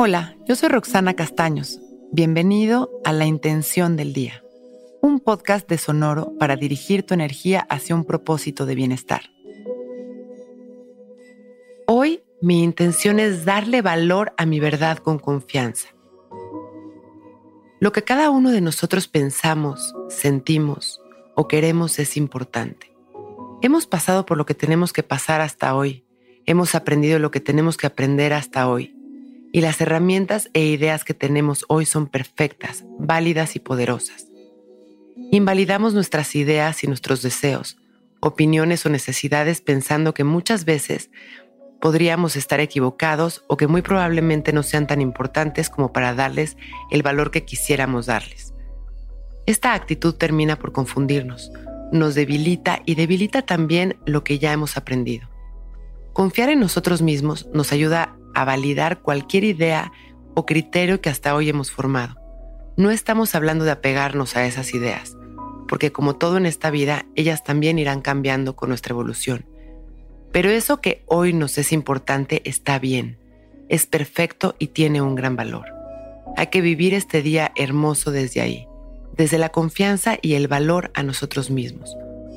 Hola, yo soy Roxana Castaños. Bienvenido a La Intención del Día, un podcast de Sonoro para dirigir tu energía hacia un propósito de bienestar. Hoy mi intención es darle valor a mi verdad con confianza. Lo que cada uno de nosotros pensamos, sentimos o queremos es importante. Hemos pasado por lo que tenemos que pasar hasta hoy. Hemos aprendido lo que tenemos que aprender hasta hoy y las herramientas e ideas que tenemos hoy son perfectas, válidas y poderosas. Invalidamos nuestras ideas y nuestros deseos, opiniones o necesidades pensando que muchas veces podríamos estar equivocados o que muy probablemente no sean tan importantes como para darles el valor que quisiéramos darles. Esta actitud termina por confundirnos, nos debilita y debilita también lo que ya hemos aprendido. Confiar en nosotros mismos nos ayuda a validar cualquier idea o criterio que hasta hoy hemos formado. No estamos hablando de apegarnos a esas ideas, porque como todo en esta vida, ellas también irán cambiando con nuestra evolución. Pero eso que hoy nos es importante está bien, es perfecto y tiene un gran valor. Hay que vivir este día hermoso desde ahí, desde la confianza y el valor a nosotros mismos,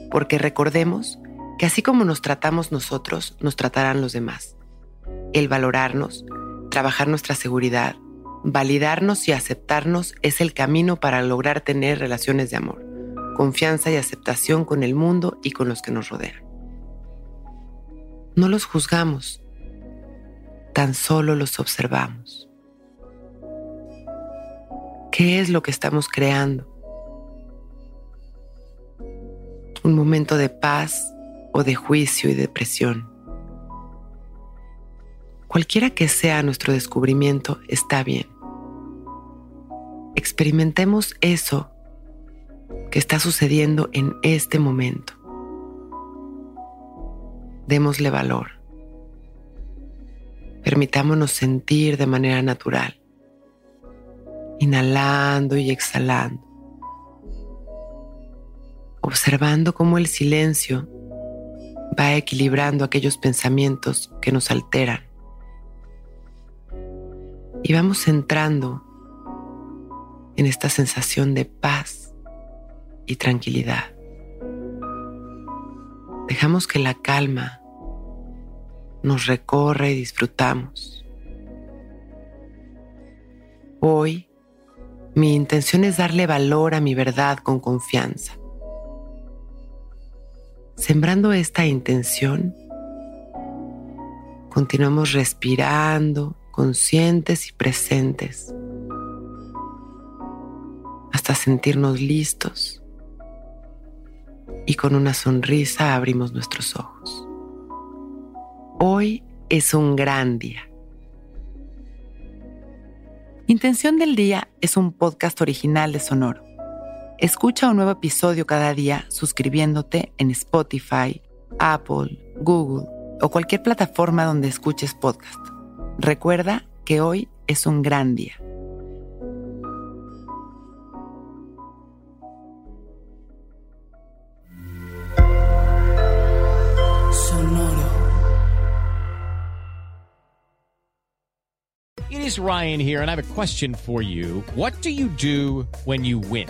porque recordemos que así como nos tratamos nosotros, nos tratarán los demás el valorarnos, trabajar nuestra seguridad, validarnos y aceptarnos es el camino para lograr tener relaciones de amor, confianza y aceptación con el mundo y con los que nos rodean. No los juzgamos, tan solo los observamos. ¿Qué es lo que estamos creando? ¿Un momento de paz o de juicio y depresión? Cualquiera que sea nuestro descubrimiento está bien. Experimentemos eso que está sucediendo en este momento. Démosle valor. Permitámonos sentir de manera natural, inhalando y exhalando, observando cómo el silencio va equilibrando aquellos pensamientos que nos alteran y vamos entrando en esta sensación de paz y tranquilidad. Dejamos que la calma nos recorre y disfrutamos. Hoy mi intención es darle valor a mi verdad con confianza. Sembrando esta intención, continuamos respirando conscientes y presentes hasta sentirnos listos y con una sonrisa abrimos nuestros ojos. Hoy es un gran día. Intención del Día es un podcast original de Sonoro. Escucha un nuevo episodio cada día suscribiéndote en Spotify, Apple, Google o cualquier plataforma donde escuches podcast. Recuerda que hoy es un gran día. Sonoro. It is Ryan here, and I have a question for you. What do you do when you win?